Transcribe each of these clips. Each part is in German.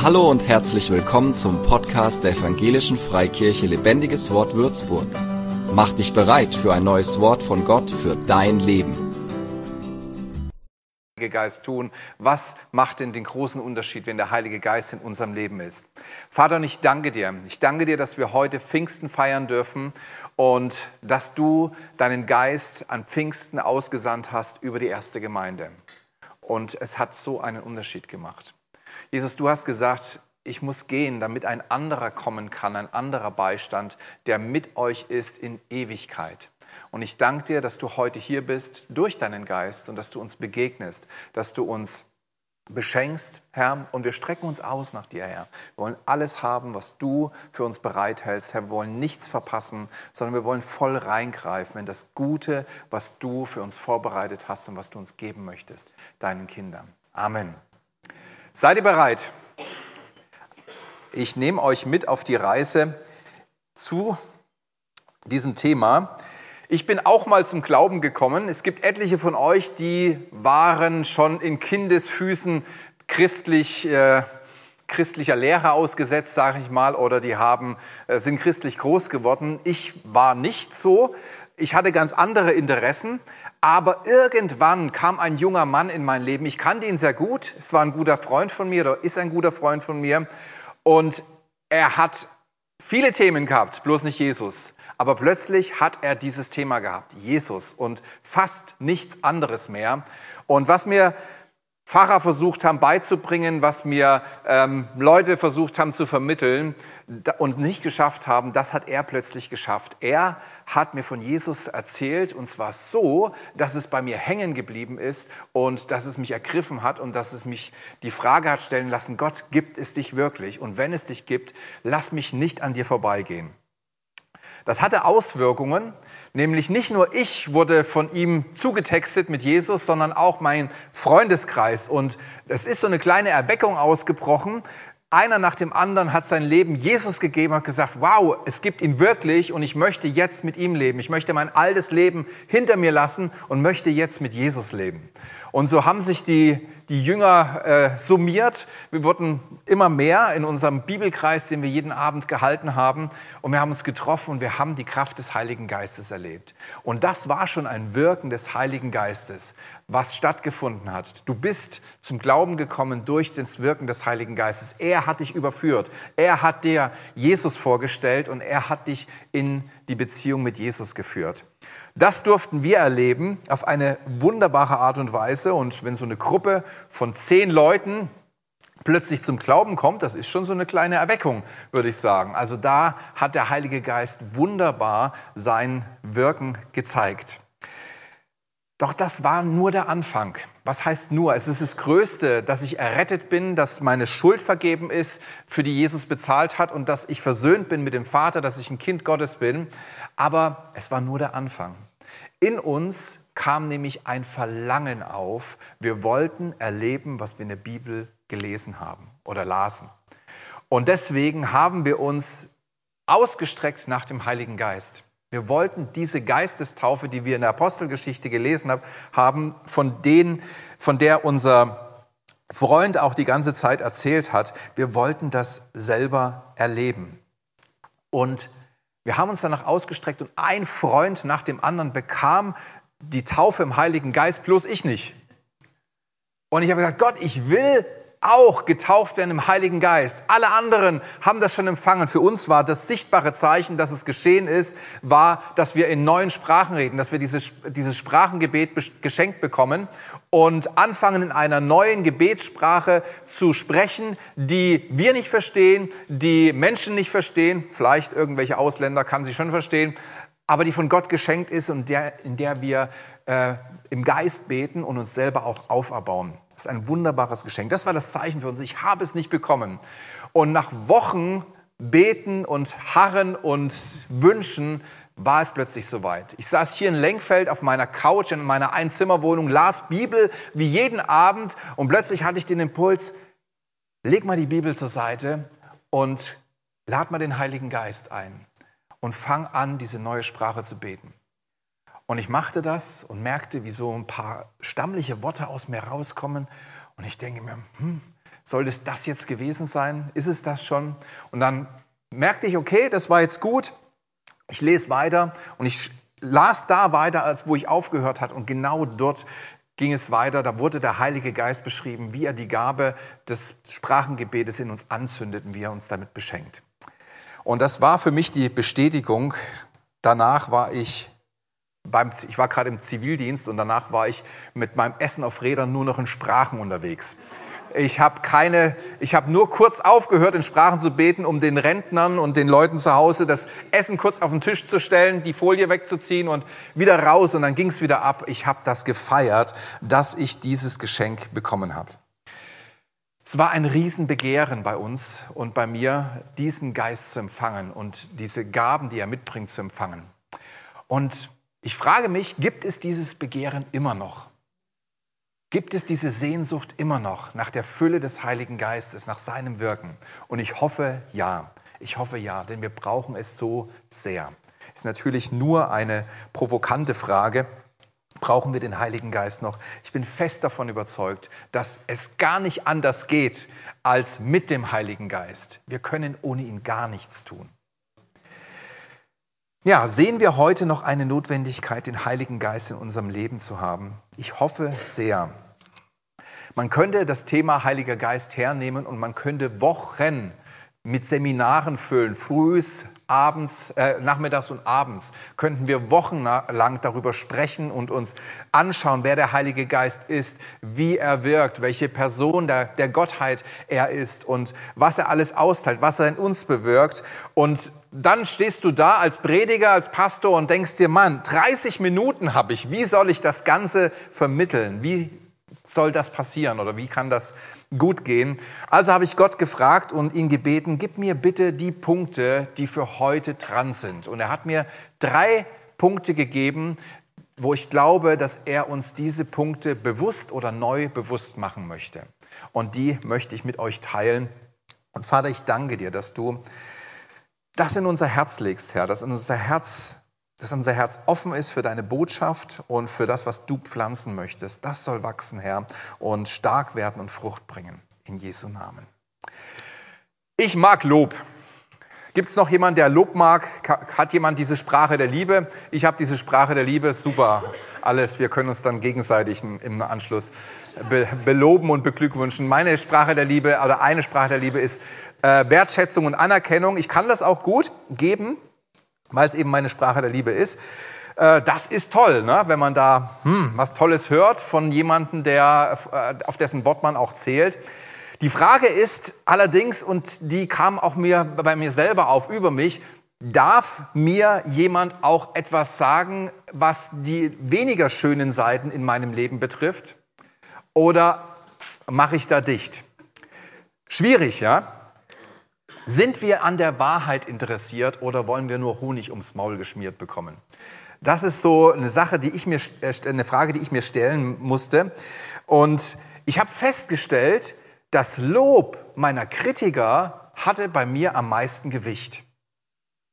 Hallo und herzlich willkommen zum Podcast der Evangelischen Freikirche Lebendiges Wort Würzburg. Mach dich bereit für ein neues Wort von Gott für dein Leben. Geist tun? Was macht denn den großen Unterschied, wenn der Heilige Geist in unserem Leben ist? Vater, und ich danke dir. Ich danke dir, dass wir heute Pfingsten feiern dürfen und dass du deinen Geist an Pfingsten ausgesandt hast über die erste Gemeinde. Und es hat so einen Unterschied gemacht. Jesus, du hast gesagt, ich muss gehen, damit ein anderer kommen kann, ein anderer Beistand, der mit euch ist in Ewigkeit. Und ich danke dir, dass du heute hier bist durch deinen Geist und dass du uns begegnest, dass du uns beschenkst, Herr, und wir strecken uns aus nach dir, Herr. Wir wollen alles haben, was du für uns bereithältst, Herr. Wir wollen nichts verpassen, sondern wir wollen voll reingreifen in das Gute, was du für uns vorbereitet hast und was du uns geben möchtest, deinen Kindern. Amen. Seid ihr bereit? Ich nehme euch mit auf die Reise zu diesem Thema. Ich bin auch mal zum Glauben gekommen. Es gibt etliche von euch, die waren schon in Kindesfüßen christlich, äh, christlicher Lehre ausgesetzt, sage ich mal, oder die haben, äh, sind christlich groß geworden. Ich war nicht so. Ich hatte ganz andere Interessen, aber irgendwann kam ein junger Mann in mein Leben. Ich kannte ihn sehr gut. Es war ein guter Freund von mir oder ist ein guter Freund von mir. Und er hat viele Themen gehabt, bloß nicht Jesus. Aber plötzlich hat er dieses Thema gehabt, Jesus und fast nichts anderes mehr. Und was mir Pfarrer versucht haben beizubringen, was mir ähm, Leute versucht haben zu vermitteln und nicht geschafft haben, das hat er plötzlich geschafft. Er hat mir von Jesus erzählt und zwar so, dass es bei mir hängen geblieben ist und dass es mich ergriffen hat und dass es mich die Frage hat stellen lassen, Gott, gibt es dich wirklich? Und wenn es dich gibt, lass mich nicht an dir vorbeigehen. Das hatte Auswirkungen, nämlich nicht nur ich wurde von ihm zugetextet mit Jesus, sondern auch mein Freundeskreis. Und es ist so eine kleine Erweckung ausgebrochen. Einer nach dem anderen hat sein Leben Jesus gegeben, hat gesagt, wow, es gibt ihn wirklich und ich möchte jetzt mit ihm leben. Ich möchte mein altes Leben hinter mir lassen und möchte jetzt mit Jesus leben. Und so haben sich die, die Jünger äh, summiert. Wir wurden immer mehr in unserem Bibelkreis, den wir jeden Abend gehalten haben. Und wir haben uns getroffen und wir haben die Kraft des Heiligen Geistes erlebt. Und das war schon ein Wirken des Heiligen Geistes, was stattgefunden hat. Du bist zum Glauben gekommen durch das Wirken des Heiligen Geistes. Er hat dich überführt. Er hat dir Jesus vorgestellt und er hat dich in die Beziehung mit Jesus geführt. Das durften wir erleben auf eine wunderbare Art und Weise. Und wenn so eine Gruppe von zehn Leuten plötzlich zum Glauben kommt, das ist schon so eine kleine Erweckung, würde ich sagen. Also da hat der Heilige Geist wunderbar sein Wirken gezeigt. Doch das war nur der Anfang. Was heißt nur? Es ist das Größte, dass ich errettet bin, dass meine Schuld vergeben ist, für die Jesus bezahlt hat und dass ich versöhnt bin mit dem Vater, dass ich ein Kind Gottes bin. Aber es war nur der Anfang. In uns kam nämlich ein Verlangen auf. Wir wollten erleben, was wir in der Bibel gelesen haben oder lasen. Und deswegen haben wir uns ausgestreckt nach dem Heiligen Geist. Wir wollten diese Geistestaufe, die wir in der Apostelgeschichte gelesen haben, von denen, von der unser Freund auch die ganze Zeit erzählt hat, wir wollten das selber erleben. Und wir haben uns danach ausgestreckt und ein Freund nach dem anderen bekam die Taufe im Heiligen Geist, bloß ich nicht. Und ich habe gesagt, Gott, ich will auch getauft werden im Heiligen Geist. Alle anderen haben das schon empfangen. Für uns war das sichtbare Zeichen, dass es geschehen ist, war, dass wir in neuen Sprachen reden, dass wir dieses, dieses Sprachengebet geschenkt bekommen und anfangen in einer neuen Gebetssprache zu sprechen, die wir nicht verstehen, die Menschen nicht verstehen, vielleicht irgendwelche Ausländer kann sie schon verstehen, aber die von Gott geschenkt ist und der, in der wir äh, im Geist beten und uns selber auch auferbauen. Das ist ein wunderbares Geschenk. Das war das Zeichen für uns. Ich habe es nicht bekommen. Und nach Wochen beten und harren und wünschen war es plötzlich soweit. Ich saß hier in Lenkfeld auf meiner Couch in meiner Einzimmerwohnung, las Bibel wie jeden Abend und plötzlich hatte ich den Impuls, leg mal die Bibel zur Seite und lad mal den Heiligen Geist ein und fang an, diese neue Sprache zu beten. Und ich machte das und merkte, wie so ein paar stammliche Worte aus mir rauskommen. Und ich denke mir, hm, Soll es das jetzt gewesen sein? Ist es das schon? Und dann merkte ich, okay, das war jetzt gut. Ich lese weiter und ich las da weiter, als wo ich aufgehört hat. Und genau dort ging es weiter. Da wurde der Heilige Geist beschrieben, wie er die Gabe des Sprachengebetes in uns anzündet und wie er uns damit beschenkt. Und das war für mich die Bestätigung. Danach war ich beim, ich war gerade im Zivildienst und danach war ich mit meinem Essen auf Rädern nur noch in Sprachen unterwegs. Ich habe keine, ich habe nur kurz aufgehört, in Sprachen zu beten, um den Rentnern und den Leuten zu Hause das Essen kurz auf den Tisch zu stellen, die Folie wegzuziehen und wieder raus und dann ging es wieder ab. Ich habe das gefeiert, dass ich dieses Geschenk bekommen habe. Es war ein Riesenbegehren bei uns und bei mir, diesen Geist zu empfangen und diese Gaben, die er mitbringt, zu empfangen. Und ich frage mich, gibt es dieses Begehren immer noch? Gibt es diese Sehnsucht immer noch nach der Fülle des Heiligen Geistes, nach seinem Wirken? Und ich hoffe ja. Ich hoffe ja, denn wir brauchen es so sehr. Ist natürlich nur eine provokante Frage. Brauchen wir den Heiligen Geist noch? Ich bin fest davon überzeugt, dass es gar nicht anders geht als mit dem Heiligen Geist. Wir können ohne ihn gar nichts tun. Ja, sehen wir heute noch eine Notwendigkeit, den Heiligen Geist in unserem Leben zu haben? Ich hoffe sehr. Man könnte das Thema Heiliger Geist hernehmen und man könnte Wochen mit Seminaren füllen, frühs, abends, äh, nachmittags und abends, könnten wir wochenlang darüber sprechen und uns anschauen, wer der Heilige Geist ist, wie er wirkt, welche Person der, der Gottheit er ist und was er alles austeilt, was er in uns bewirkt. Und dann stehst du da als Prediger, als Pastor und denkst dir, Mann, 30 Minuten habe ich, wie soll ich das Ganze vermitteln? Wie soll das passieren oder wie kann das gut gehen? Also habe ich Gott gefragt und ihn gebeten, gib mir bitte die Punkte, die für heute dran sind. Und er hat mir drei Punkte gegeben, wo ich glaube, dass er uns diese Punkte bewusst oder neu bewusst machen möchte. Und die möchte ich mit euch teilen. Und Vater, ich danke dir, dass du das in unser Herz legst, Herr, dass in unser Herz dass unser Herz offen ist für deine Botschaft und für das, was du pflanzen möchtest. Das soll wachsen, Herr, und stark werden und Frucht bringen. In Jesu Namen. Ich mag Lob. Gibt es noch jemand, der Lob mag? Hat jemand diese Sprache der Liebe? Ich habe diese Sprache der Liebe. Super. Alles. Wir können uns dann gegenseitig im Anschluss beloben und beglückwünschen. Meine Sprache der Liebe oder eine Sprache der Liebe ist äh, Wertschätzung und Anerkennung. Ich kann das auch gut geben weil es eben meine Sprache der Liebe ist. Äh, das ist toll, ne? wenn man da hm, was Tolles hört von jemandem, der, äh, auf dessen Wort man auch zählt. Die Frage ist allerdings, und die kam auch mir bei mir selber auf über mich, darf mir jemand auch etwas sagen, was die weniger schönen Seiten in meinem Leben betrifft? Oder mache ich da dicht? Schwierig, ja? Sind wir an der Wahrheit interessiert oder wollen wir nur Honig ums Maul geschmiert bekommen? Das ist so eine Sache, die ich mir, äh, eine Frage, die ich mir stellen musste. Und ich habe festgestellt, das Lob meiner Kritiker hatte bei mir am meisten Gewicht.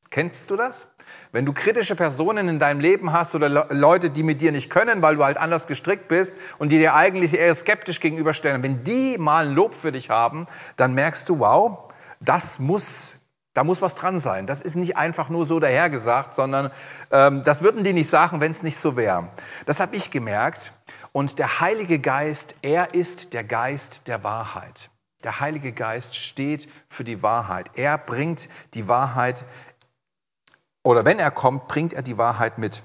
Kennst du das? Wenn du kritische Personen in deinem Leben hast oder Leute, die mit dir nicht können, weil du halt anders gestrickt bist und die dir eigentlich eher skeptisch gegenüberstellen, wenn die mal ein Lob für dich haben, dann merkst du, wow, das muss, da muss was dran sein. Das ist nicht einfach nur so dahergesagt, sondern ähm, das würden die nicht sagen, wenn es nicht so wäre. Das habe ich gemerkt. Und der Heilige Geist, er ist der Geist der Wahrheit. Der Heilige Geist steht für die Wahrheit. Er bringt die Wahrheit, oder wenn er kommt, bringt er die Wahrheit mit.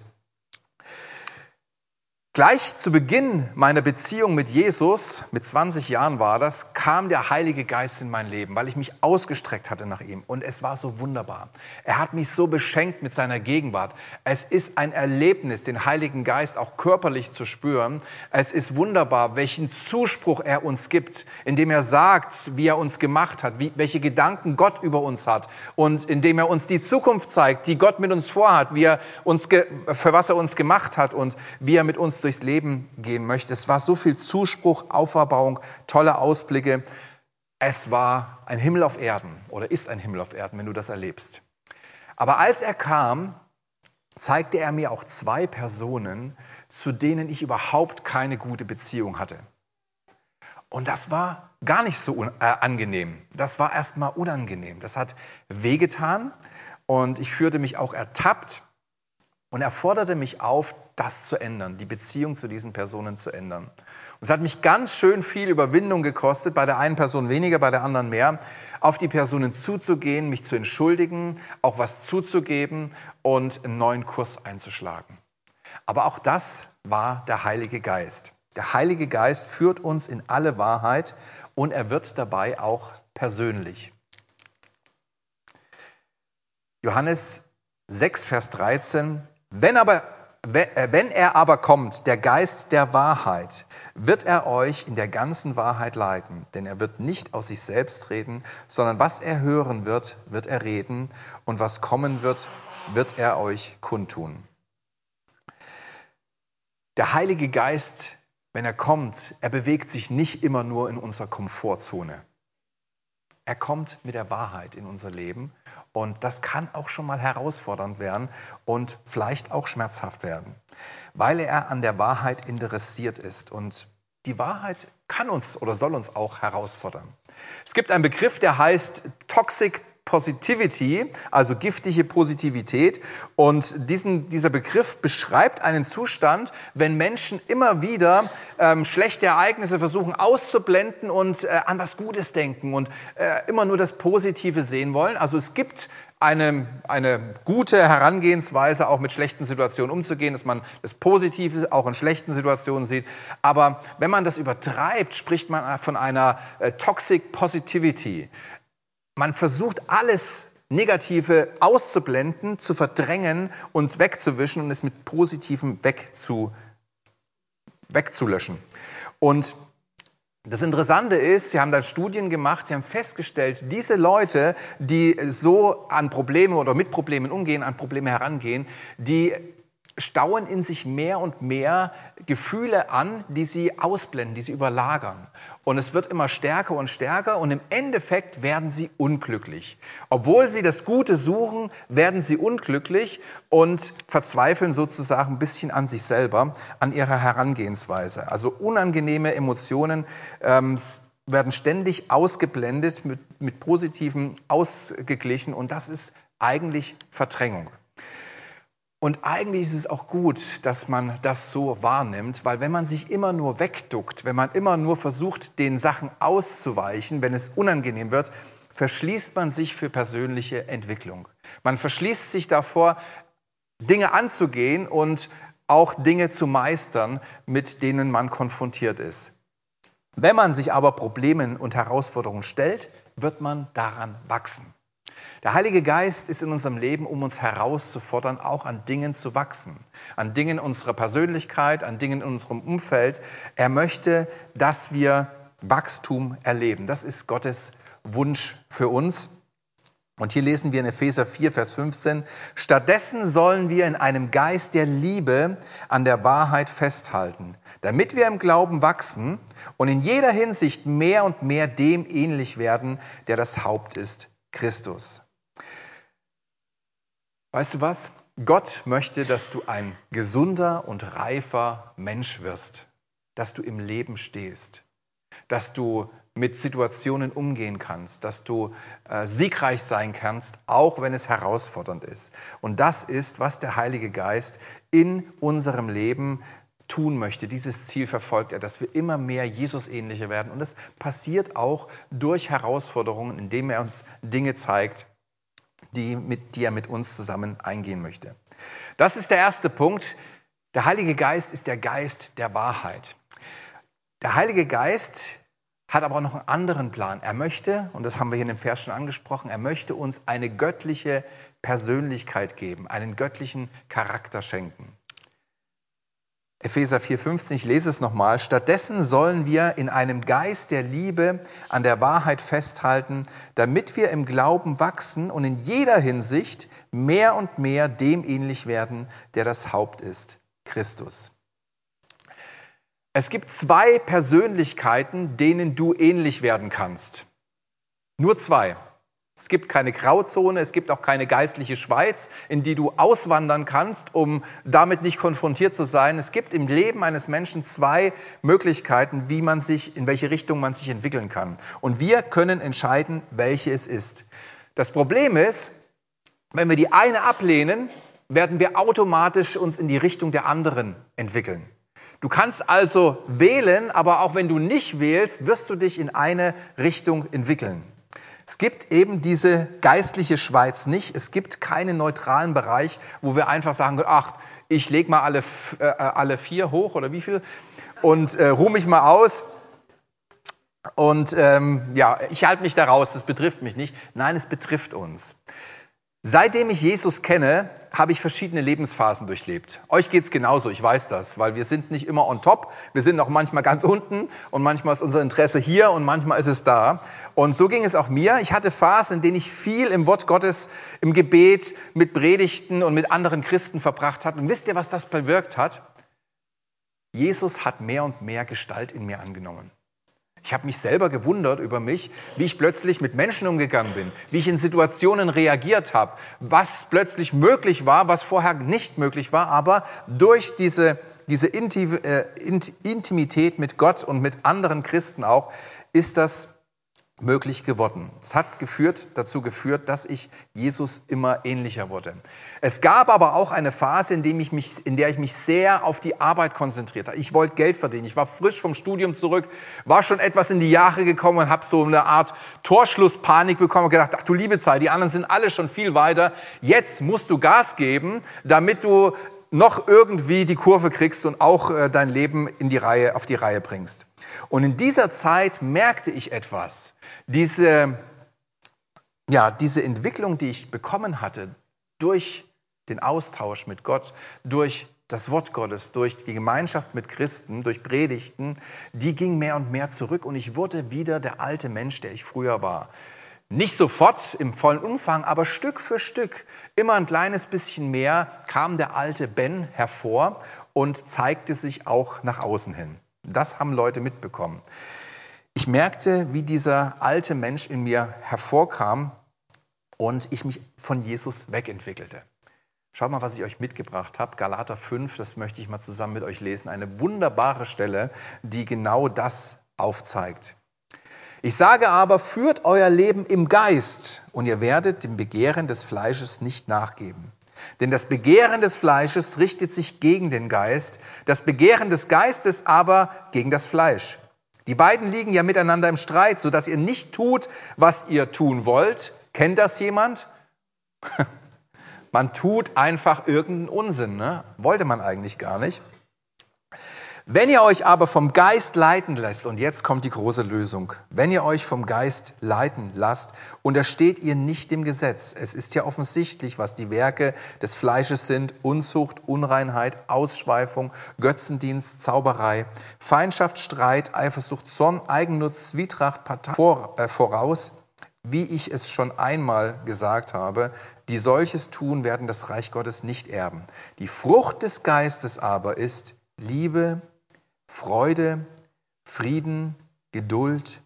Gleich zu Beginn meiner Beziehung mit Jesus, mit 20 Jahren war das, kam der Heilige Geist in mein Leben, weil ich mich ausgestreckt hatte nach ihm. Und es war so wunderbar. Er hat mich so beschenkt mit seiner Gegenwart. Es ist ein Erlebnis, den Heiligen Geist auch körperlich zu spüren. Es ist wunderbar, welchen Zuspruch er uns gibt, indem er sagt, wie er uns gemacht hat, wie, welche Gedanken Gott über uns hat und indem er uns die Zukunft zeigt, die Gott mit uns vorhat, wie er uns, für was er uns gemacht hat und wie er mit uns durchs Leben gehen möchte. Es war so viel Zuspruch, Auferbauung, tolle Ausblicke. Es war ein Himmel auf Erden oder ist ein Himmel auf Erden, wenn du das erlebst. Aber als er kam, zeigte er mir auch zwei Personen, zu denen ich überhaupt keine gute Beziehung hatte. Und das war gar nicht so äh, angenehm. Das war erstmal unangenehm. Das hat wehgetan und ich fühlte mich auch ertappt und er forderte mich auf, das zu ändern, die Beziehung zu diesen Personen zu ändern. Und es hat mich ganz schön viel Überwindung gekostet, bei der einen Person weniger, bei der anderen mehr, auf die Personen zuzugehen, mich zu entschuldigen, auch was zuzugeben und einen neuen Kurs einzuschlagen. Aber auch das war der Heilige Geist. Der Heilige Geist führt uns in alle Wahrheit und er wird dabei auch persönlich. Johannes 6, Vers 13 wenn, aber, äh, wenn er aber kommt, der Geist der Wahrheit, wird er euch in der ganzen Wahrheit leiten, denn er wird nicht aus sich selbst reden, sondern was er hören wird, wird er reden, und was kommen wird, wird er euch kundtun. Der Heilige Geist, wenn er kommt, er bewegt sich nicht immer nur in unserer Komfortzone. Er kommt mit der Wahrheit in unser Leben und das kann auch schon mal herausfordernd werden und vielleicht auch schmerzhaft werden, weil er an der Wahrheit interessiert ist. Und die Wahrheit kann uns oder soll uns auch herausfordern. Es gibt einen Begriff, der heißt Toxic Positivity, also giftige Positivität. Und diesen, dieser Begriff beschreibt einen Zustand, wenn Menschen immer wieder ähm, schlechte Ereignisse versuchen auszublenden und äh, an was Gutes denken und äh, immer nur das Positive sehen wollen. Also es gibt eine, eine gute Herangehensweise, auch mit schlechten Situationen umzugehen, dass man das Positive auch in schlechten Situationen sieht. Aber wenn man das übertreibt, spricht man von einer äh, Toxic Positivity. Man versucht alles Negative auszublenden, zu verdrängen und wegzuwischen und es mit Positivem wegzu, wegzulöschen. Und das Interessante ist, Sie haben da Studien gemacht, Sie haben festgestellt, diese Leute, die so an Probleme oder mit Problemen umgehen, an Probleme herangehen, die stauen in sich mehr und mehr Gefühle an, die sie ausblenden, die sie überlagern. Und es wird immer stärker und stärker und im Endeffekt werden sie unglücklich. Obwohl sie das Gute suchen, werden sie unglücklich und verzweifeln sozusagen ein bisschen an sich selber, an ihrer Herangehensweise. Also unangenehme Emotionen ähm, werden ständig ausgeblendet, mit, mit Positiven ausgeglichen und das ist eigentlich Verdrängung. Und eigentlich ist es auch gut, dass man das so wahrnimmt, weil wenn man sich immer nur wegduckt, wenn man immer nur versucht, den Sachen auszuweichen, wenn es unangenehm wird, verschließt man sich für persönliche Entwicklung. Man verschließt sich davor, Dinge anzugehen und auch Dinge zu meistern, mit denen man konfrontiert ist. Wenn man sich aber Problemen und Herausforderungen stellt, wird man daran wachsen. Der Heilige Geist ist in unserem Leben, um uns herauszufordern, auch an Dingen zu wachsen, an Dingen unserer Persönlichkeit, an Dingen in unserem Umfeld. Er möchte, dass wir Wachstum erleben. Das ist Gottes Wunsch für uns. Und hier lesen wir in Epheser 4, Vers 15, stattdessen sollen wir in einem Geist der Liebe an der Wahrheit festhalten, damit wir im Glauben wachsen und in jeder Hinsicht mehr und mehr dem ähnlich werden, der das Haupt ist, Christus. Weißt du was? Gott möchte, dass du ein gesunder und reifer Mensch wirst, dass du im Leben stehst, dass du mit Situationen umgehen kannst, dass du äh, siegreich sein kannst, auch wenn es herausfordernd ist. Und das ist, was der Heilige Geist in unserem Leben tun möchte. Dieses Ziel verfolgt er, dass wir immer mehr Jesus ähnlicher werden. Und das passiert auch durch Herausforderungen, indem er uns Dinge zeigt, die, mit, die er mit uns zusammen eingehen möchte. Das ist der erste Punkt. Der Heilige Geist ist der Geist der Wahrheit. Der Heilige Geist hat aber auch noch einen anderen Plan. Er möchte, und das haben wir hier in dem Vers schon angesprochen, er möchte uns eine göttliche Persönlichkeit geben, einen göttlichen Charakter schenken. Epheser 4,15, ich lese es nochmal. Stattdessen sollen wir in einem Geist der Liebe an der Wahrheit festhalten, damit wir im Glauben wachsen und in jeder Hinsicht mehr und mehr dem ähnlich werden, der das Haupt ist, Christus. Es gibt zwei Persönlichkeiten, denen du ähnlich werden kannst. Nur zwei. Es gibt keine Grauzone, es gibt auch keine geistliche Schweiz, in die du auswandern kannst, um damit nicht konfrontiert zu sein. Es gibt im Leben eines Menschen zwei Möglichkeiten, wie man sich, in welche Richtung man sich entwickeln kann. Und wir können entscheiden, welche es ist. Das Problem ist, wenn wir die eine ablehnen, werden wir automatisch uns in die Richtung der anderen entwickeln. Du kannst also wählen, aber auch wenn du nicht wählst, wirst du dich in eine Richtung entwickeln. Es gibt eben diese geistliche Schweiz nicht. Es gibt keinen neutralen Bereich, wo wir einfach sagen können, ach, ich lege mal alle, äh, alle vier hoch oder wie viel und äh, ruhe mich mal aus. Und ähm, ja, ich halte mich da raus, das betrifft mich nicht. Nein, es betrifft uns. Seitdem ich Jesus kenne, habe ich verschiedene Lebensphasen durchlebt. Euch geht's genauso, ich weiß das, weil wir sind nicht immer on top, wir sind auch manchmal ganz unten und manchmal ist unser Interesse hier und manchmal ist es da. Und so ging es auch mir. Ich hatte Phasen, in denen ich viel im Wort Gottes, im Gebet, mit Predigten und mit anderen Christen verbracht habe. Und wisst ihr, was das bewirkt hat? Jesus hat mehr und mehr Gestalt in mir angenommen. Ich habe mich selber gewundert über mich, wie ich plötzlich mit Menschen umgegangen bin, wie ich in Situationen reagiert habe, was plötzlich möglich war, was vorher nicht möglich war, aber durch diese, diese äh, Intimität mit Gott und mit anderen Christen auch ist das möglich geworden. Es hat geführt, dazu geführt, dass ich Jesus immer ähnlicher wurde. Es gab aber auch eine Phase, in, dem ich mich, in der ich mich sehr auf die Arbeit konzentriert habe. Ich wollte Geld verdienen. Ich war frisch vom Studium zurück, war schon etwas in die Jahre gekommen und habe so eine Art Torschlusspanik bekommen und gedacht, ach du liebe Zeit, die anderen sind alle schon viel weiter. Jetzt musst du Gas geben, damit du noch irgendwie die Kurve kriegst und auch äh, dein Leben in die Reihe, auf die Reihe bringst. Und in dieser Zeit merkte ich etwas. Diese, ja, diese Entwicklung, die ich bekommen hatte durch den Austausch mit Gott, durch das Wort Gottes, durch die Gemeinschaft mit Christen, durch Predigten, die ging mehr und mehr zurück und ich wurde wieder der alte Mensch, der ich früher war. Nicht sofort im vollen Umfang, aber Stück für Stück, immer ein kleines bisschen mehr, kam der alte Ben hervor und zeigte sich auch nach außen hin. Das haben Leute mitbekommen. Ich merkte, wie dieser alte Mensch in mir hervorkam und ich mich von Jesus wegentwickelte. Schaut mal, was ich euch mitgebracht habe. Galater 5, das möchte ich mal zusammen mit euch lesen. Eine wunderbare Stelle, die genau das aufzeigt. Ich sage aber, führt euer Leben im Geist und ihr werdet dem Begehren des Fleisches nicht nachgeben. Denn das Begehren des Fleisches richtet sich gegen den Geist, das Begehren des Geistes aber gegen das Fleisch. Die beiden liegen ja miteinander im Streit, sodass ihr nicht tut, was ihr tun wollt. Kennt das jemand? man tut einfach irgendeinen Unsinn, ne? wollte man eigentlich gar nicht. Wenn ihr euch aber vom Geist leiten lässt, und jetzt kommt die große Lösung, wenn ihr euch vom Geist leiten lasst, untersteht ihr nicht dem Gesetz. Es ist ja offensichtlich, was die Werke des Fleisches sind, Unzucht, Unreinheit, Ausschweifung, Götzendienst, Zauberei, Feindschaft, Streit, Eifersucht, Zorn, Eigennutz, Zwietracht, Partei, vor, äh, voraus, wie ich es schon einmal gesagt habe, die solches tun, werden das Reich Gottes nicht erben. Die Frucht des Geistes aber ist Liebe, Freude, Frieden, Geduld,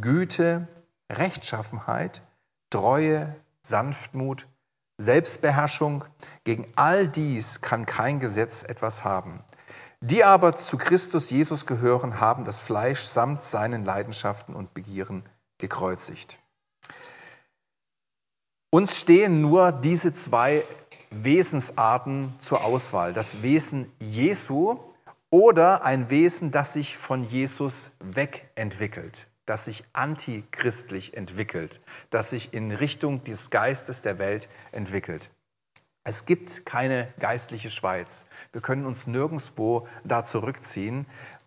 Güte, Rechtschaffenheit, Treue, Sanftmut, Selbstbeherrschung. Gegen all dies kann kein Gesetz etwas haben. Die aber zu Christus Jesus gehören, haben das Fleisch samt seinen Leidenschaften und Begieren gekreuzigt. Uns stehen nur diese zwei Wesensarten zur Auswahl. Das Wesen Jesu oder ein Wesen, das sich von Jesus wegentwickelt, das sich antichristlich entwickelt, das sich in Richtung des Geistes der Welt entwickelt. Es gibt keine geistliche Schweiz. Wir können uns nirgendwo da zurückziehen.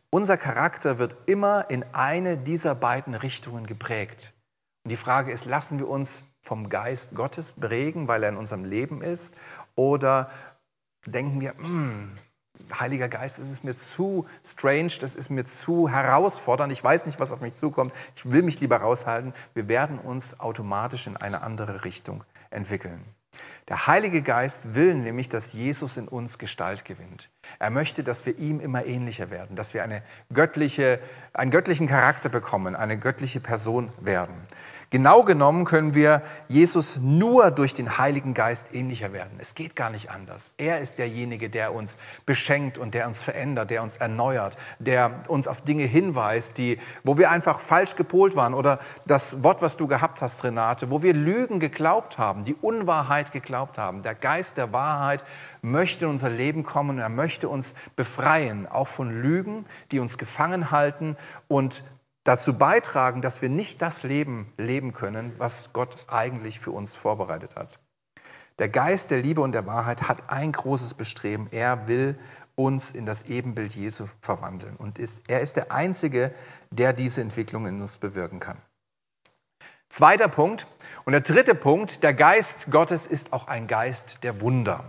Unser Charakter wird immer in eine dieser beiden Richtungen geprägt. Und die Frage ist, lassen wir uns vom Geist Gottes prägen, weil er in unserem Leben ist, oder denken wir, hm, Heiliger Geist, das ist mir zu strange, das ist mir zu herausfordernd, ich weiß nicht, was auf mich zukommt, ich will mich lieber raushalten. Wir werden uns automatisch in eine andere Richtung entwickeln. Der Heilige Geist will nämlich, dass Jesus in uns Gestalt gewinnt. Er möchte, dass wir ihm immer ähnlicher werden, dass wir eine göttliche, einen göttlichen Charakter bekommen, eine göttliche Person werden. Genau genommen können wir Jesus nur durch den Heiligen Geist ähnlicher werden. Es geht gar nicht anders. Er ist derjenige, der uns beschenkt und der uns verändert, der uns erneuert, der uns auf Dinge hinweist, die, wo wir einfach falsch gepolt waren oder das Wort, was du gehabt hast, Renate, wo wir Lügen geglaubt haben, die Unwahrheit geglaubt haben. Der Geist der Wahrheit möchte in unser Leben kommen und er möchte uns befreien, auch von Lügen, die uns gefangen halten und dazu beitragen, dass wir nicht das Leben leben können, was Gott eigentlich für uns vorbereitet hat. Der Geist der Liebe und der Wahrheit hat ein großes Bestreben. Er will uns in das Ebenbild Jesu verwandeln. Und ist, er ist der Einzige, der diese Entwicklung in uns bewirken kann. Zweiter Punkt. Und der dritte Punkt, der Geist Gottes ist auch ein Geist der Wunder.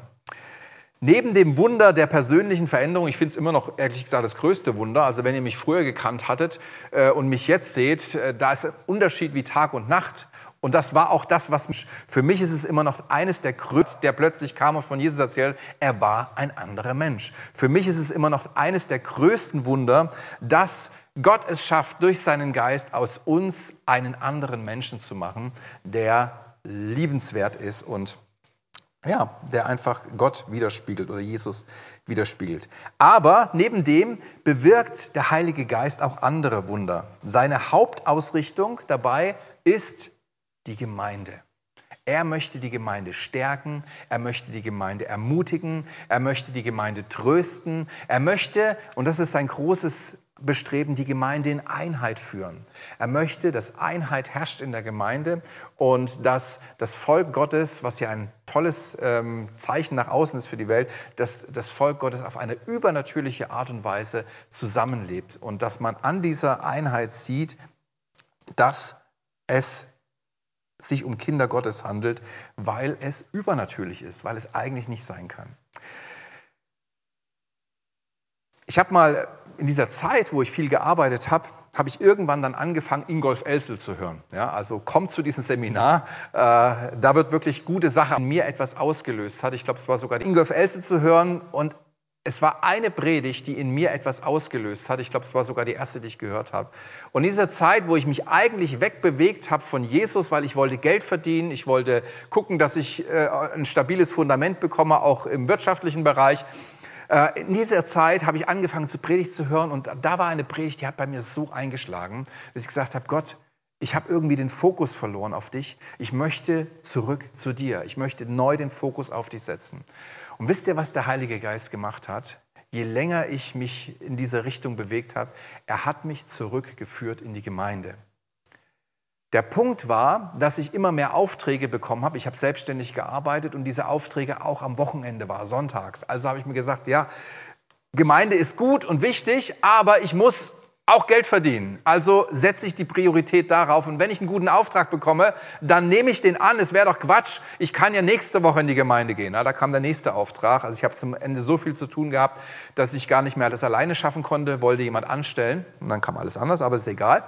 Neben dem Wunder der persönlichen Veränderung, ich finde es immer noch ehrlich gesagt das größte Wunder, also wenn ihr mich früher gekannt hattet äh, und mich jetzt seht, äh, da ist ein Unterschied wie Tag und Nacht. Und das war auch das, was mich, für mich ist es immer noch eines der größten, der plötzlich kam und von Jesus erzählt, er war ein anderer Mensch. Für mich ist es immer noch eines der größten Wunder, dass Gott es schafft, durch seinen Geist aus uns einen anderen Menschen zu machen, der liebenswert ist und ja, der einfach Gott widerspiegelt oder Jesus widerspiegelt. Aber neben dem bewirkt der Heilige Geist auch andere Wunder. Seine Hauptausrichtung dabei ist die Gemeinde. Er möchte die Gemeinde stärken, er möchte die Gemeinde ermutigen, er möchte die Gemeinde trösten, er möchte, und das ist sein großes Bestreben, die Gemeinde in Einheit führen. Er möchte, dass Einheit herrscht in der Gemeinde und dass das Volk Gottes, was ja ein tolles ähm, Zeichen nach außen ist für die Welt, dass das Volk Gottes auf eine übernatürliche Art und Weise zusammenlebt und dass man an dieser Einheit sieht, dass es sich um Kinder Gottes handelt, weil es übernatürlich ist, weil es eigentlich nicht sein kann. Ich habe mal in dieser Zeit, wo ich viel gearbeitet habe, habe ich irgendwann dann angefangen, Ingolf Elsel zu hören. Ja, also kommt zu diesem Seminar, äh, da wird wirklich gute Sache an mir etwas ausgelöst hat. Ich glaube, es war sogar Ingolf Elsel zu hören und es war eine Predigt, die in mir etwas ausgelöst hat. Ich glaube, es war sogar die erste, die ich gehört habe. Und in dieser Zeit, wo ich mich eigentlich wegbewegt habe von Jesus, weil ich wollte Geld verdienen, ich wollte gucken, dass ich äh, ein stabiles Fundament bekomme, auch im wirtschaftlichen Bereich, in dieser Zeit habe ich angefangen zu Predigt zu hören und da war eine Predigt, die hat bei mir so eingeschlagen, dass ich gesagt habe, Gott, ich habe irgendwie den Fokus verloren auf dich. Ich möchte zurück zu dir. Ich möchte neu den Fokus auf dich setzen. Und wisst ihr, was der Heilige Geist gemacht hat? Je länger ich mich in diese Richtung bewegt habe, er hat mich zurückgeführt in die Gemeinde. Der Punkt war, dass ich immer mehr Aufträge bekommen habe. Ich habe selbstständig gearbeitet und diese Aufträge auch am Wochenende war, sonntags. Also habe ich mir gesagt, ja, Gemeinde ist gut und wichtig, aber ich muss auch Geld verdienen. Also setze ich die Priorität darauf. Und wenn ich einen guten Auftrag bekomme, dann nehme ich den an. Es wäre doch Quatsch. Ich kann ja nächste Woche in die Gemeinde gehen. Na, da kam der nächste Auftrag. Also ich habe zum Ende so viel zu tun gehabt, dass ich gar nicht mehr alles alleine schaffen konnte, wollte jemand anstellen. Und dann kam alles anders, aber ist egal.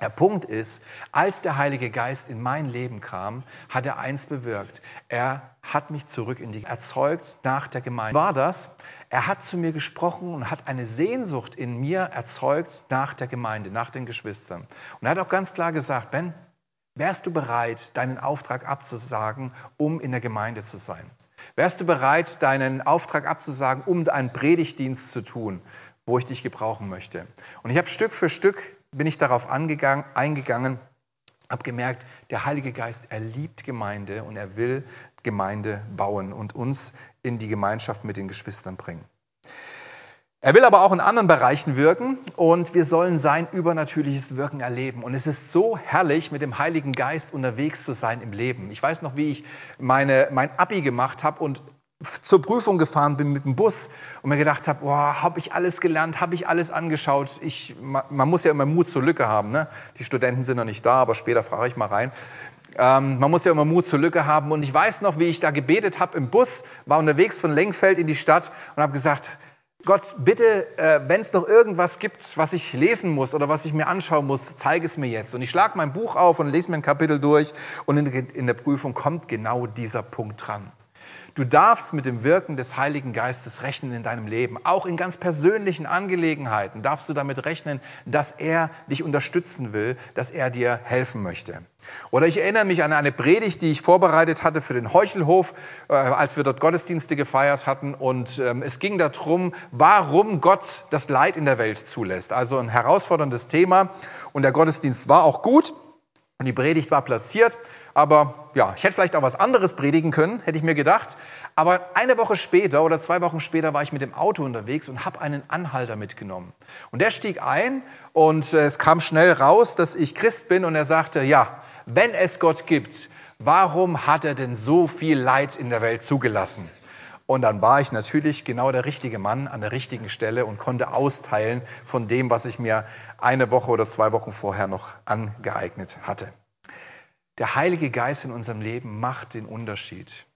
Der Punkt ist, als der Heilige Geist in mein Leben kam, hat er eins bewirkt. Er hat mich zurück in die erzeugt nach der Gemeinde. War das? Er hat zu mir gesprochen und hat eine Sehnsucht in mir erzeugt nach der Gemeinde, nach den Geschwistern. Und er hat auch ganz klar gesagt, Ben, wärst du bereit, deinen Auftrag abzusagen, um in der Gemeinde zu sein? Wärst du bereit, deinen Auftrag abzusagen, um einen Predigtdienst zu tun, wo ich dich gebrauchen möchte? Und ich habe Stück für Stück bin ich darauf eingegangen, habe gemerkt, der Heilige Geist, er liebt Gemeinde und er will Gemeinde bauen und uns in die Gemeinschaft mit den Geschwistern bringen. Er will aber auch in anderen Bereichen wirken und wir sollen sein übernatürliches Wirken erleben. Und es ist so herrlich, mit dem Heiligen Geist unterwegs zu sein im Leben. Ich weiß noch, wie ich meine, mein Abi gemacht habe und zur Prüfung gefahren bin mit dem Bus und mir gedacht habe, boah, habe ich alles gelernt, habe ich alles angeschaut. Ich, man muss ja immer Mut zur Lücke haben. Ne? Die Studenten sind noch nicht da, aber später frage ich mal rein. Ähm, man muss ja immer Mut zur Lücke haben. Und ich weiß noch, wie ich da gebetet habe im Bus, war unterwegs von Lengfeld in die Stadt und habe gesagt, Gott, bitte, äh, wenn es noch irgendwas gibt, was ich lesen muss oder was ich mir anschauen muss, zeige es mir jetzt. Und ich schlage mein Buch auf und lese mir ein Kapitel durch und in, in der Prüfung kommt genau dieser Punkt dran. Du darfst mit dem Wirken des Heiligen Geistes rechnen in deinem Leben. Auch in ganz persönlichen Angelegenheiten darfst du damit rechnen, dass er dich unterstützen will, dass er dir helfen möchte. Oder ich erinnere mich an eine Predigt, die ich vorbereitet hatte für den Heuchelhof, äh, als wir dort Gottesdienste gefeiert hatten. Und ähm, es ging darum, warum Gott das Leid in der Welt zulässt. Also ein herausforderndes Thema. Und der Gottesdienst war auch gut und die Predigt war platziert. Aber ja, ich hätte vielleicht auch was anderes predigen können, hätte ich mir gedacht. Aber eine Woche später oder zwei Wochen später war ich mit dem Auto unterwegs und habe einen Anhalter mitgenommen. Und der stieg ein und äh, es kam schnell raus, dass ich Christ bin und er sagte, ja, wenn es Gott gibt, warum hat er denn so viel Leid in der Welt zugelassen? Und dann war ich natürlich genau der richtige Mann an der richtigen Stelle und konnte austeilen von dem, was ich mir eine Woche oder zwei Wochen vorher noch angeeignet hatte. Der Heilige Geist in unserem Leben macht den Unterschied.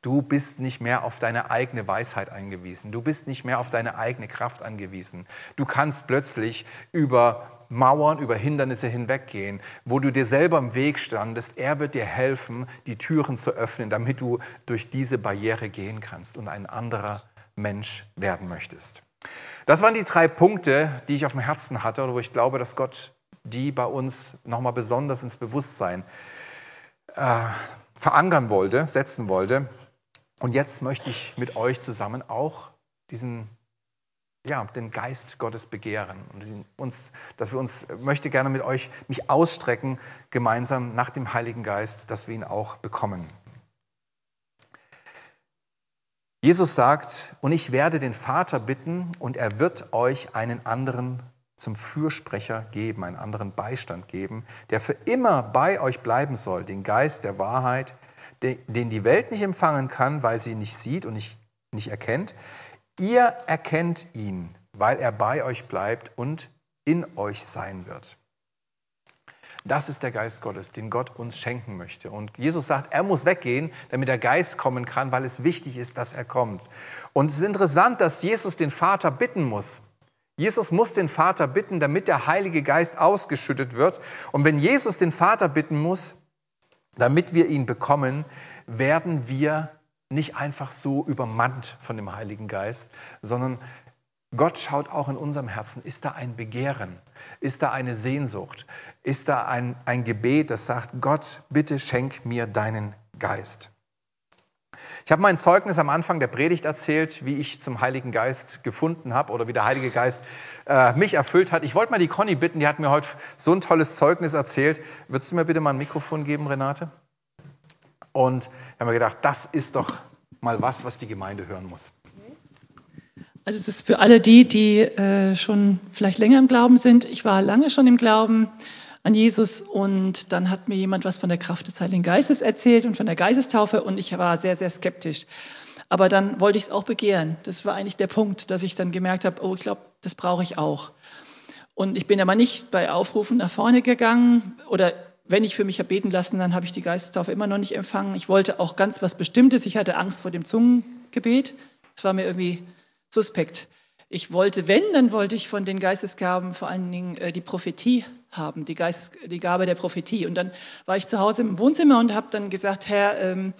Du bist nicht mehr auf deine eigene Weisheit angewiesen. Du bist nicht mehr auf deine eigene Kraft angewiesen. Du kannst plötzlich über Mauern, über Hindernisse hinweggehen, wo du dir selber im Weg standest. Er wird dir helfen, die Türen zu öffnen, damit du durch diese Barriere gehen kannst und ein anderer Mensch werden möchtest. Das waren die drei Punkte, die ich auf dem Herzen hatte, oder wo ich glaube, dass Gott die bei uns nochmal besonders ins Bewusstsein äh, verankern wollte, setzen wollte. Und jetzt möchte ich mit euch zusammen auch diesen, ja, den Geist Gottes begehren und uns, dass wir uns möchte gerne mit euch mich ausstrecken gemeinsam nach dem Heiligen Geist, dass wir ihn auch bekommen. Jesus sagt, und ich werde den Vater bitten, und er wird euch einen anderen zum Fürsprecher geben, einen anderen Beistand geben, der für immer bei euch bleiben soll, den Geist der Wahrheit, den die Welt nicht empfangen kann, weil sie ihn nicht sieht und nicht, nicht erkennt. Ihr erkennt ihn, weil er bei euch bleibt und in euch sein wird. Das ist der Geist Gottes, den Gott uns schenken möchte. Und Jesus sagt, er muss weggehen, damit der Geist kommen kann, weil es wichtig ist, dass er kommt. Und es ist interessant, dass Jesus den Vater bitten muss. Jesus muss den Vater bitten, damit der Heilige Geist ausgeschüttet wird. Und wenn Jesus den Vater bitten muss, damit wir ihn bekommen, werden wir nicht einfach so übermannt von dem Heiligen Geist, sondern Gott schaut auch in unserem Herzen, ist da ein Begehren, ist da eine Sehnsucht, ist da ein, ein Gebet, das sagt, Gott, bitte schenk mir deinen Geist. Ich habe mein Zeugnis am Anfang der Predigt erzählt, wie ich zum Heiligen Geist gefunden habe oder wie der Heilige Geist äh, mich erfüllt hat. Ich wollte mal die Conny bitten, die hat mir heute so ein tolles Zeugnis erzählt. Würdest du mir bitte mal ein Mikrofon geben, Renate? Und ich habe mir gedacht, das ist doch mal was, was die Gemeinde hören muss. Also es ist für alle die, die äh, schon vielleicht länger im Glauben sind. Ich war lange schon im Glauben an Jesus und dann hat mir jemand was von der Kraft des Heiligen Geistes erzählt und von der Geistestaufe und ich war sehr, sehr skeptisch. Aber dann wollte ich es auch begehren. Das war eigentlich der Punkt, dass ich dann gemerkt habe, oh, ich glaube, das brauche ich auch. Und ich bin aber nicht bei Aufrufen nach vorne gegangen oder wenn ich für mich habe beten lassen, dann habe ich die Geistestaufe immer noch nicht empfangen. Ich wollte auch ganz was Bestimmtes. Ich hatte Angst vor dem Zungengebet. Das war mir irgendwie suspekt. Ich wollte, wenn, dann wollte ich von den Geistesgaben vor allen Dingen äh, die Prophetie haben, die, Geist, die Gabe der Prophetie. Und dann war ich zu Hause im Wohnzimmer und habe dann gesagt, Herr, ähm,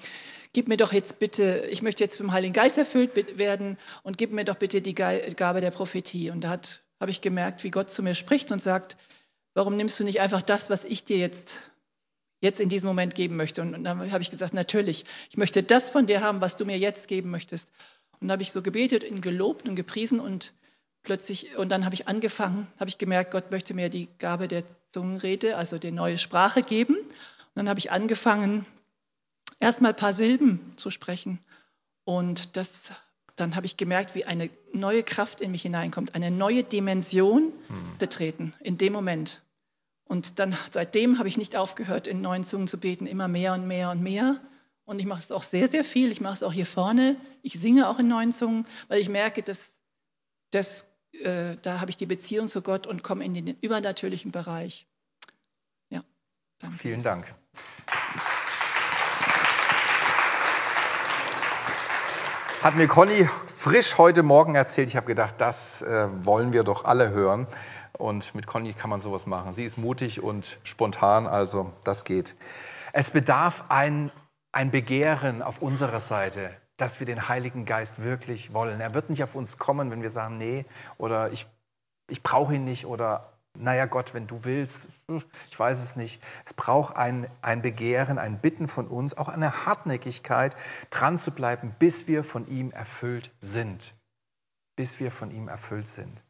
gib mir doch jetzt bitte, ich möchte jetzt vom Heiligen Geist erfüllt werden und gib mir doch bitte die Gabe der Prophetie. Und da habe ich gemerkt, wie Gott zu mir spricht und sagt, warum nimmst du nicht einfach das, was ich dir jetzt jetzt in diesem Moment geben möchte. Und dann habe ich gesagt, natürlich, ich möchte das von dir haben, was du mir jetzt geben möchtest. Und dann habe ich so gebetet, ihn gelobt und gepriesen und plötzlich, und dann habe ich angefangen, habe ich gemerkt, Gott möchte mir die Gabe der Zungenrede, also die neue Sprache geben. Und dann habe ich angefangen, erstmal ein paar Silben zu sprechen. Und das, dann habe ich gemerkt, wie eine neue Kraft in mich hineinkommt, eine neue Dimension hm. betreten in dem Moment. Und dann seitdem habe ich nicht aufgehört, in neuen Zungen zu beten, immer mehr und mehr und mehr. Und ich mache es auch sehr, sehr viel. Ich mache es auch hier vorne. Ich singe auch in neuen Zungen, weil ich merke, dass, dass äh, da habe ich die Beziehung zu Gott und komme in den übernatürlichen Bereich. Ja, danke. Vielen Dank. Hat mir Conny frisch heute Morgen erzählt. Ich habe gedacht, das äh, wollen wir doch alle hören. Und mit Conny kann man sowas machen. Sie ist mutig und spontan, also das geht. Es bedarf ein ein Begehren auf unserer Seite, dass wir den Heiligen Geist wirklich wollen. Er wird nicht auf uns kommen, wenn wir sagen, nee, oder ich, ich brauche ihn nicht, oder naja Gott, wenn du willst, hm, ich weiß es nicht. Es braucht ein, ein Begehren, ein Bitten von uns, auch eine Hartnäckigkeit, dran zu bleiben, bis wir von ihm erfüllt sind. Bis wir von ihm erfüllt sind.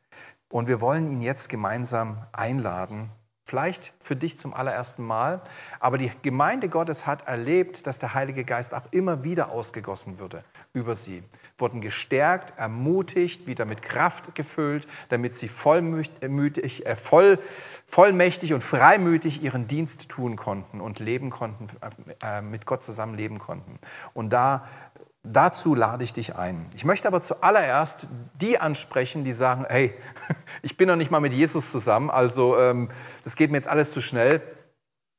Und wir wollen ihn jetzt gemeinsam einladen, Vielleicht für dich zum allerersten Mal, aber die Gemeinde Gottes hat erlebt, dass der Heilige Geist auch immer wieder ausgegossen würde über sie. Wurden gestärkt, ermutigt, wieder mit Kraft gefüllt, damit sie vollmütig, äh, voll, vollmächtig und freimütig ihren Dienst tun konnten und leben konnten, äh, mit Gott zusammen leben konnten. Und da Dazu lade ich dich ein. Ich möchte aber zuallererst die ansprechen, die sagen, hey, ich bin noch nicht mal mit Jesus zusammen, also ähm, das geht mir jetzt alles zu schnell.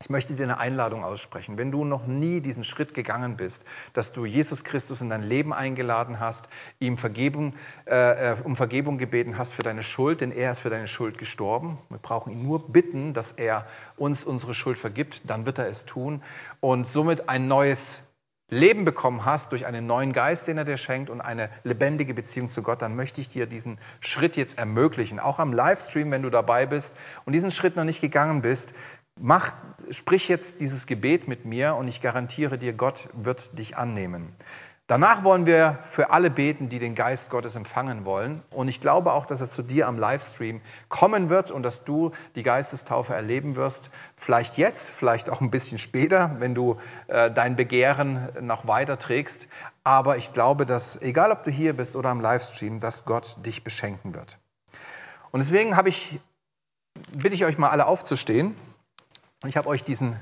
Ich möchte dir eine Einladung aussprechen. Wenn du noch nie diesen Schritt gegangen bist, dass du Jesus Christus in dein Leben eingeladen hast, ihm Vergebung, äh, äh um Vergebung gebeten hast für deine Schuld, denn er ist für deine Schuld gestorben. Wir brauchen ihn nur bitten, dass er uns unsere Schuld vergibt, dann wird er es tun und somit ein neues Leben bekommen hast durch einen neuen Geist, den er dir schenkt und eine lebendige Beziehung zu Gott, dann möchte ich dir diesen Schritt jetzt ermöglichen. Auch am Livestream, wenn du dabei bist und diesen Schritt noch nicht gegangen bist, mach, sprich jetzt dieses Gebet mit mir und ich garantiere dir, Gott wird dich annehmen. Danach wollen wir für alle beten, die den Geist Gottes empfangen wollen. Und ich glaube auch, dass er zu dir am Livestream kommen wird und dass du die Geistestaufe erleben wirst. Vielleicht jetzt, vielleicht auch ein bisschen später, wenn du äh, dein Begehren noch weiter trägst. Aber ich glaube, dass, egal ob du hier bist oder am Livestream, dass Gott dich beschenken wird. Und deswegen habe ich, bitte ich euch mal alle aufzustehen. Ich habe euch diesen,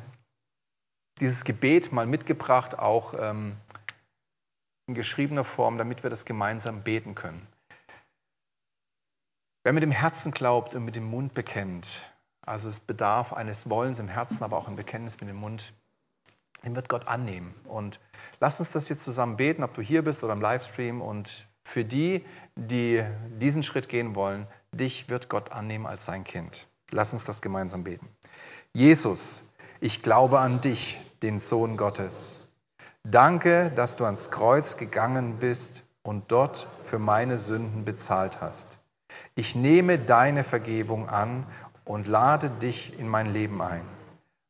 dieses Gebet mal mitgebracht, auch. Ähm, in geschriebener Form, damit wir das gemeinsam beten können. Wer mit dem Herzen glaubt und mit dem Mund bekennt, also es bedarf eines Wollens im Herzen, aber auch ein Bekenntnis mit dem Mund, den wird Gott annehmen. Und lass uns das jetzt zusammen beten, ob du hier bist oder im Livestream. Und für die, die diesen Schritt gehen wollen, dich wird Gott annehmen als sein Kind. Lass uns das gemeinsam beten. Jesus, ich glaube an dich, den Sohn Gottes Danke, dass du ans Kreuz gegangen bist und dort für meine Sünden bezahlt hast. Ich nehme deine Vergebung an und lade dich in mein Leben ein.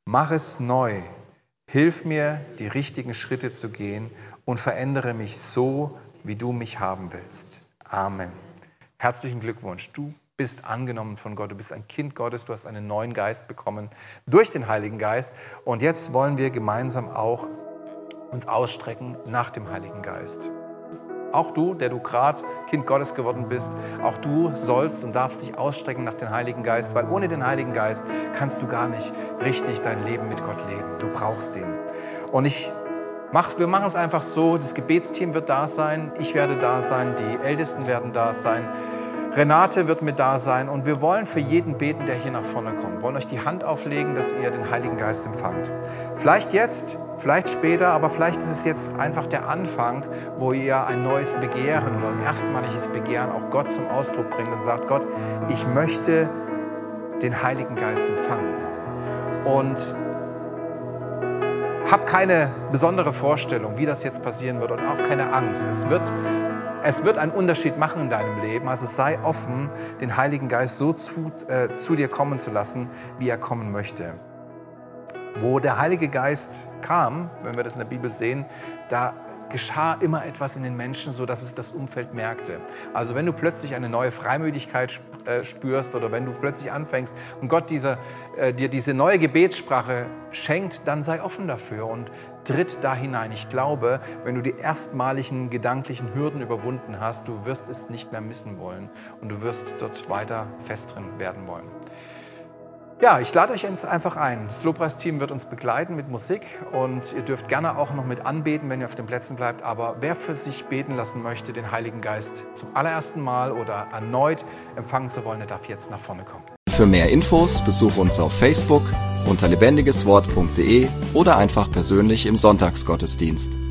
Mach es neu. Hilf mir, die richtigen Schritte zu gehen und verändere mich so, wie du mich haben willst. Amen. Herzlichen Glückwunsch. Du bist angenommen von Gott. Du bist ein Kind Gottes. Du hast einen neuen Geist bekommen durch den Heiligen Geist. Und jetzt wollen wir gemeinsam auch uns ausstrecken nach dem Heiligen Geist. Auch du, der du gerade Kind Gottes geworden bist, auch du sollst und darfst dich ausstrecken nach dem Heiligen Geist, weil ohne den Heiligen Geist kannst du gar nicht richtig dein Leben mit Gott leben. Du brauchst ihn. Und ich mach, wir machen es einfach so, das Gebetsteam wird da sein, ich werde da sein, die Ältesten werden da sein. Renate wird mit da sein und wir wollen für jeden beten, der hier nach vorne kommt. Wir wollen euch die Hand auflegen, dass ihr den Heiligen Geist empfangt. Vielleicht jetzt, vielleicht später, aber vielleicht ist es jetzt einfach der Anfang, wo ihr ein neues Begehren oder ein erstmaliges Begehren auch Gott zum Ausdruck bringt und sagt, Gott, ich möchte den Heiligen Geist empfangen. Und hab keine besondere Vorstellung, wie das jetzt passieren wird und auch keine Angst. Es wird es wird einen Unterschied machen in deinem Leben. Also sei offen, den Heiligen Geist so zu, äh, zu dir kommen zu lassen, wie er kommen möchte. Wo der Heilige Geist kam, wenn wir das in der Bibel sehen, da geschah immer etwas in den Menschen, so dass es das Umfeld merkte. Also wenn du plötzlich eine neue Freimütigkeit äh, spürst oder wenn du plötzlich anfängst und Gott diese, äh, dir diese neue Gebetssprache schenkt, dann sei offen dafür und tritt da hinein. Ich glaube, wenn du die erstmaligen gedanklichen Hürden überwunden hast, du wirst es nicht mehr missen wollen und du wirst dort weiter fest drin werden wollen. Ja, ich lade euch jetzt einfach ein. Das Lobpreisteam wird uns begleiten mit Musik und ihr dürft gerne auch noch mit anbeten, wenn ihr auf den Plätzen bleibt. Aber wer für sich beten lassen möchte, den Heiligen Geist zum allerersten Mal oder erneut empfangen zu wollen, der darf jetzt nach vorne kommen. Für mehr Infos besuche uns auf Facebook unter lebendigeswort.de oder einfach persönlich im Sonntagsgottesdienst.